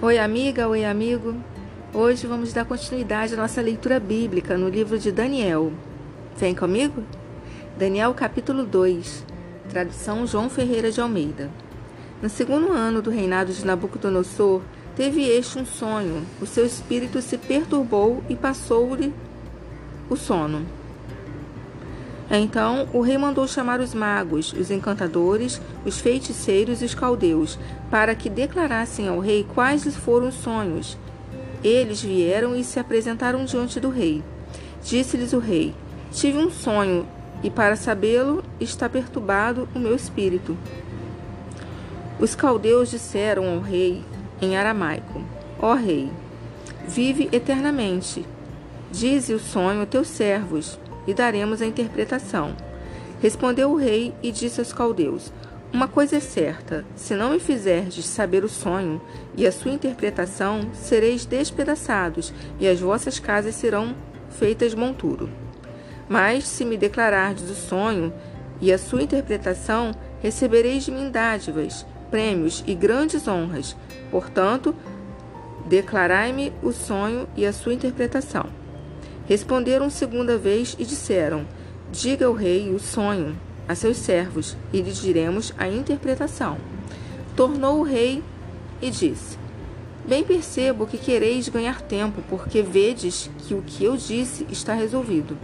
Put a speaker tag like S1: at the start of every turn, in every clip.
S1: Oi, amiga, oi, amigo. Hoje vamos dar continuidade à nossa leitura bíblica no livro de Daniel. Vem comigo? Daniel, capítulo 2, tradução João Ferreira de Almeida. No segundo ano do reinado de Nabucodonosor, teve este um sonho. O seu espírito se perturbou e passou-lhe o sono. Então o rei mandou chamar os magos, os encantadores, os feiticeiros e os caldeus, para que declarassem ao rei quais foram os sonhos. Eles vieram e se apresentaram diante do rei. Disse-lhes o rei: Tive um sonho, e para sabê-lo está perturbado o meu espírito. Os caldeus disseram ao rei em aramaico: Ó rei, vive eternamente. Dize o sonho a teus servos e daremos a interpretação. Respondeu o rei e disse aos caldeus: Uma coisa é certa: se não me fizerdes saber o sonho e a sua interpretação, sereis despedaçados, e as vossas casas serão feitas monturo. Mas se me declarardes o sonho e a sua interpretação, recebereis de mim dádivas, prêmios e grandes honras. Portanto, declarai-me o sonho e a sua interpretação. Responderam segunda vez e disseram: Diga ao rei o sonho a seus servos, e lhes diremos a interpretação. Tornou o rei e disse: Bem percebo que quereis ganhar tempo, porque vedes que o que eu disse está resolvido.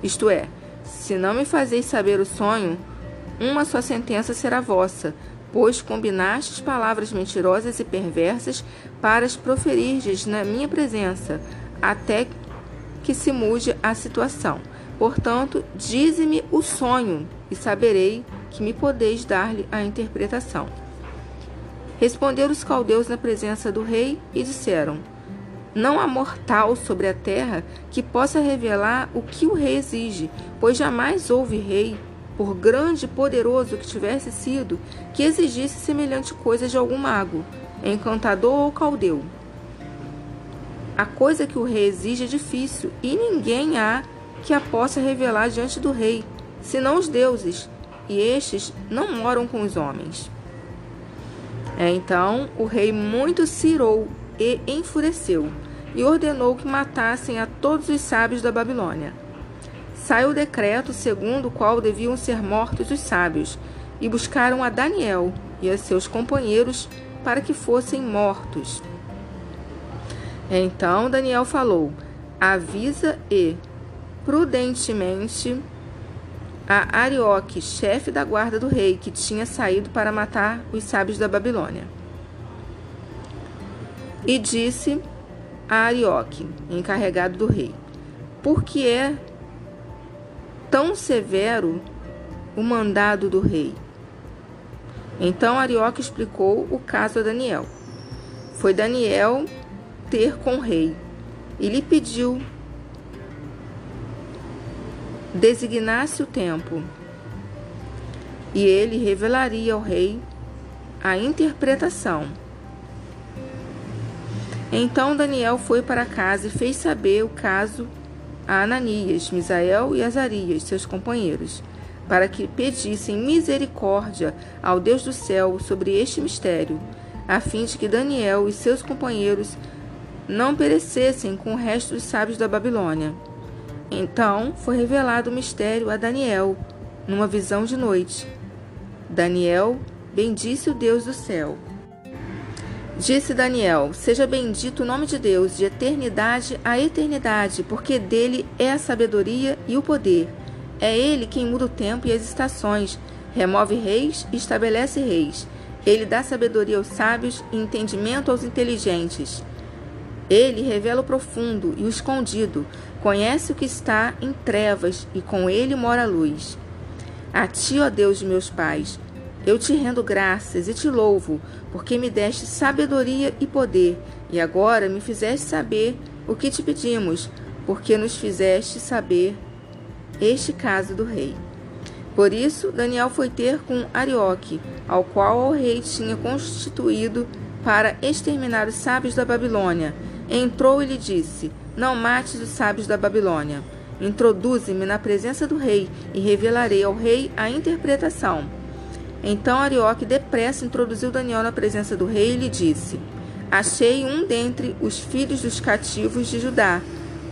S1: Isto é, se não me fazeis saber o sonho, uma só sentença será vossa, pois combinastes palavras mentirosas e perversas para as proferirdes na minha presença, até que se mude a situação. Portanto, dize-me o sonho, e saberei que me podeis dar-lhe a interpretação. Responderam os caldeus na presença do rei e disseram: Não há mortal sobre a terra que possa revelar o que o rei exige, pois jamais houve rei, por grande e poderoso que tivesse sido, que exigisse semelhante coisa de algum mago, encantador ou caldeu. A coisa que o rei exige é difícil, e ninguém há que a possa revelar diante do rei, senão os deuses, e estes não moram com os homens. É, então o rei muito se irou e enfureceu, e ordenou que matassem a todos os sábios da Babilônia. Saiu o decreto segundo o qual deviam ser mortos os sábios, e buscaram a Daniel e a seus companheiros para que fossem mortos. Então Daniel falou: Avisa e, prudentemente, a Arioque, chefe da guarda do rei, que tinha saído para matar os sábios da Babilônia. E disse a Arioque, encarregado do rei: Por que é tão severo o mandado do rei? Então Arioque explicou o caso a Daniel. Foi Daniel ter com o rei e lhe pediu designasse o tempo e ele revelaria ao rei a interpretação. Então Daniel foi para casa e fez saber o caso a Ananias, Misael e Azarias, seus companheiros, para que pedissem misericórdia ao Deus do céu sobre este mistério, a fim de que Daniel e seus companheiros não perecessem com o resto dos sábios da Babilônia. Então foi revelado o mistério a Daniel, numa visão de noite. Daniel bendisse o Deus do céu. Disse Daniel: Seja bendito o nome de Deus, de eternidade a eternidade, porque dele é a sabedoria e o poder. É ele quem muda o tempo e as estações, remove reis e estabelece reis. Ele dá sabedoria aos sábios e entendimento aos inteligentes. Ele revela o profundo e o escondido, conhece o que está em trevas e com ele mora a luz. A ti, ó Deus de meus pais, eu te rendo graças e te louvo, porque me deste sabedoria e poder, e agora me fizeste saber o que te pedimos, porque nos fizeste saber este caso do rei. Por isso, Daniel foi ter com Arioque, ao qual o rei tinha constituído para exterminar os sábios da Babilônia, Entrou e lhe disse: Não mates os sábios da Babilônia. Introduze-me na presença do rei e revelarei ao rei a interpretação. Então Arioque depressa introduziu Daniel na presença do rei e lhe disse: Achei um dentre os filhos dos cativos de Judá,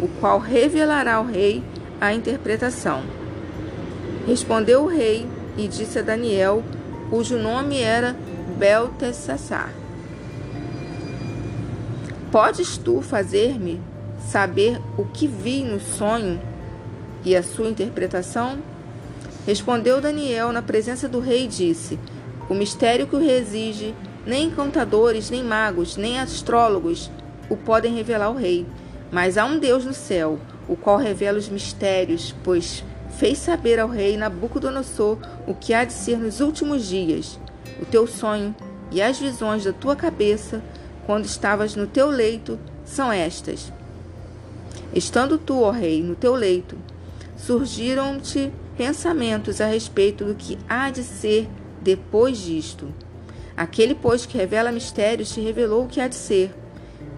S1: o qual revelará ao rei a interpretação. Respondeu o rei e disse a Daniel, cujo nome era Belteshazzar: Podes tu fazer-me saber o que vi no sonho e a sua interpretação? Respondeu Daniel na presença do rei e disse: O mistério que o exige, nem contadores, nem magos, nem astrólogos o podem revelar ao rei. Mas há um Deus no céu, o qual revela os mistérios, pois fez saber ao rei Nabucodonosor o que há de ser nos últimos dias. O teu sonho e as visões da tua cabeça, quando estavas no teu leito, são estas. Estando tu, ó rei, no teu leito, surgiram-te pensamentos a respeito do que há de ser depois disto. Aquele, pois, que revela mistérios, te revelou o que há de ser.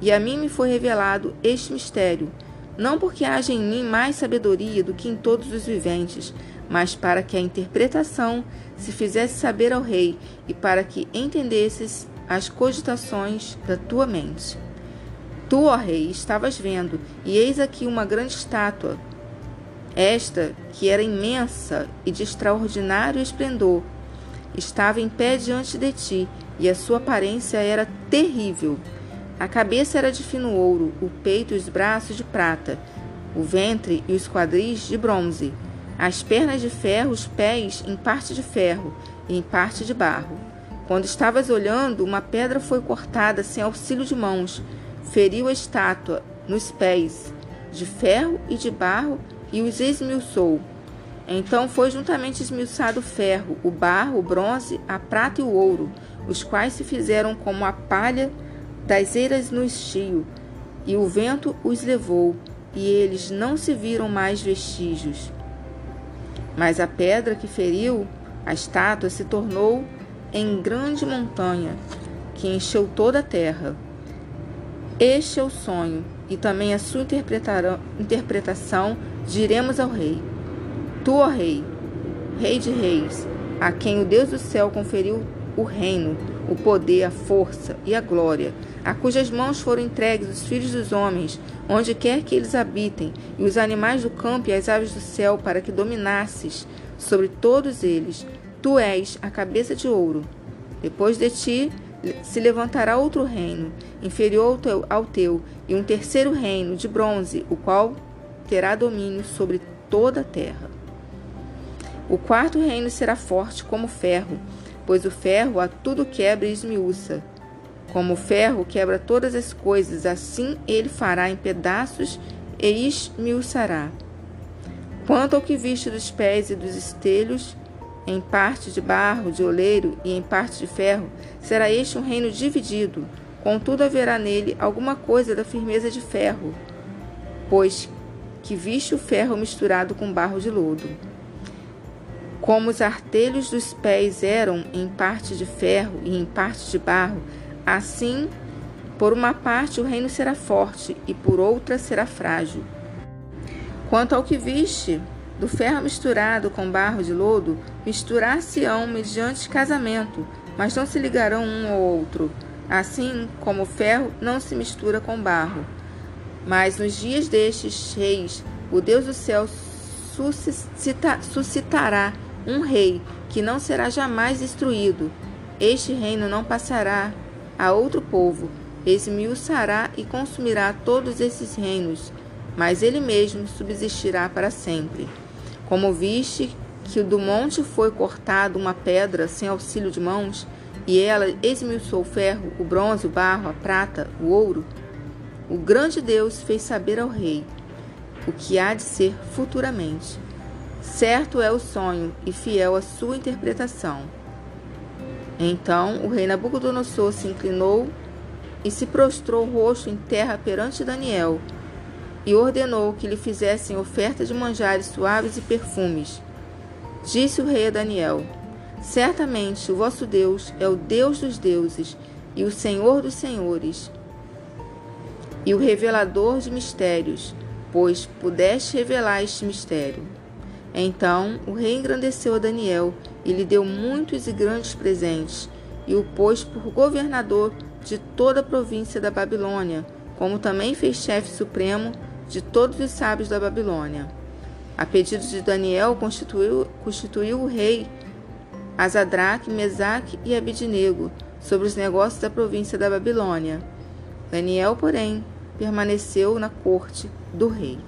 S1: E a mim me foi revelado este mistério, não porque haja em mim mais sabedoria do que em todos os viventes, mas para que a interpretação se fizesse saber ao rei e para que entendesses as cogitações da tua mente. Tu, ó rei, estavas vendo, e eis aqui uma grande estátua, esta, que era imensa e de extraordinário esplendor, estava em pé diante de ti, e a sua aparência era terrível. A cabeça era de fino ouro, o peito e os braços de prata, o ventre e os quadris de bronze, as pernas de ferro, os pés em parte de ferro e em parte de barro. Quando estavas olhando, uma pedra foi cortada sem auxílio de mãos, feriu a estátua nos pés, de ferro e de barro, e os esmiuçou. Então foi juntamente esmiuçado o ferro, o barro, o bronze, a prata e o ouro, os quais se fizeram como a palha das eiras no estio, e o vento os levou, e eles não se viram mais vestígios. Mas a pedra que feriu a estátua se tornou em grande montanha, que encheu toda a terra. Este é o sonho, e também a sua interpretação diremos ao rei. Tu, ó rei, rei de reis, a quem o Deus do céu conferiu o reino, o poder, a força e a glória, a cujas mãos foram entregues os filhos dos homens, onde quer que eles habitem, e os animais do campo e as aves do céu, para que dominasses sobre todos eles. Tu és a cabeça de ouro. Depois de ti se levantará outro reino, inferior ao teu, e um terceiro reino de bronze, o qual terá domínio sobre toda a terra. O quarto reino será forte como ferro, pois o ferro a tudo quebra e esmiuça. Como o ferro quebra todas as coisas, assim ele fará em pedaços e esmiuçará. Quanto ao que viste dos pés e dos estelhos, em parte de barro, de oleiro e em parte de ferro, será este um reino dividido. Contudo, haverá nele alguma coisa da firmeza de ferro, pois que viste o ferro misturado com barro de lodo. Como os artelhos dos pés eram em parte de ferro e em parte de barro, assim, por uma parte o reino será forte e por outra será frágil. Quanto ao que viste, do ferro misturado com barro de lodo, misturar-se-ão mediante casamento, mas não se ligarão um ao outro, assim como o ferro não se mistura com barro. Mas nos dias destes reis, o Deus do céu suscita, suscitará um rei que não será jamais destruído. Este reino não passará a outro povo, esmiuçará e consumirá todos esses reinos, mas ele mesmo subsistirá para sempre. Como viste que do monte foi cortado uma pedra sem auxílio de mãos, e ela esmiuçou o ferro, o bronze, o barro, a prata, o ouro, o grande Deus fez saber ao rei o que há de ser futuramente. Certo é o sonho e fiel a sua interpretação. Então o rei Nabucodonosor se inclinou e se prostrou o rosto em terra perante Daniel e ordenou que lhe fizessem oferta de manjares suaves e perfumes. Disse o rei a Daniel: Certamente o vosso Deus é o Deus dos deuses e o Senhor dos senhores e o revelador de mistérios, pois pudeste revelar este mistério. Então o rei engrandeceu a Daniel e lhe deu muitos e grandes presentes, e o pôs por governador de toda a província da Babilônia, como também fez chefe supremo de todos os sábios da Babilônia. A pedido de Daniel, constituiu, constituiu o rei Azadraque, Mesaque e Abidnego sobre os negócios da província da Babilônia. Daniel, porém, permaneceu na corte do rei.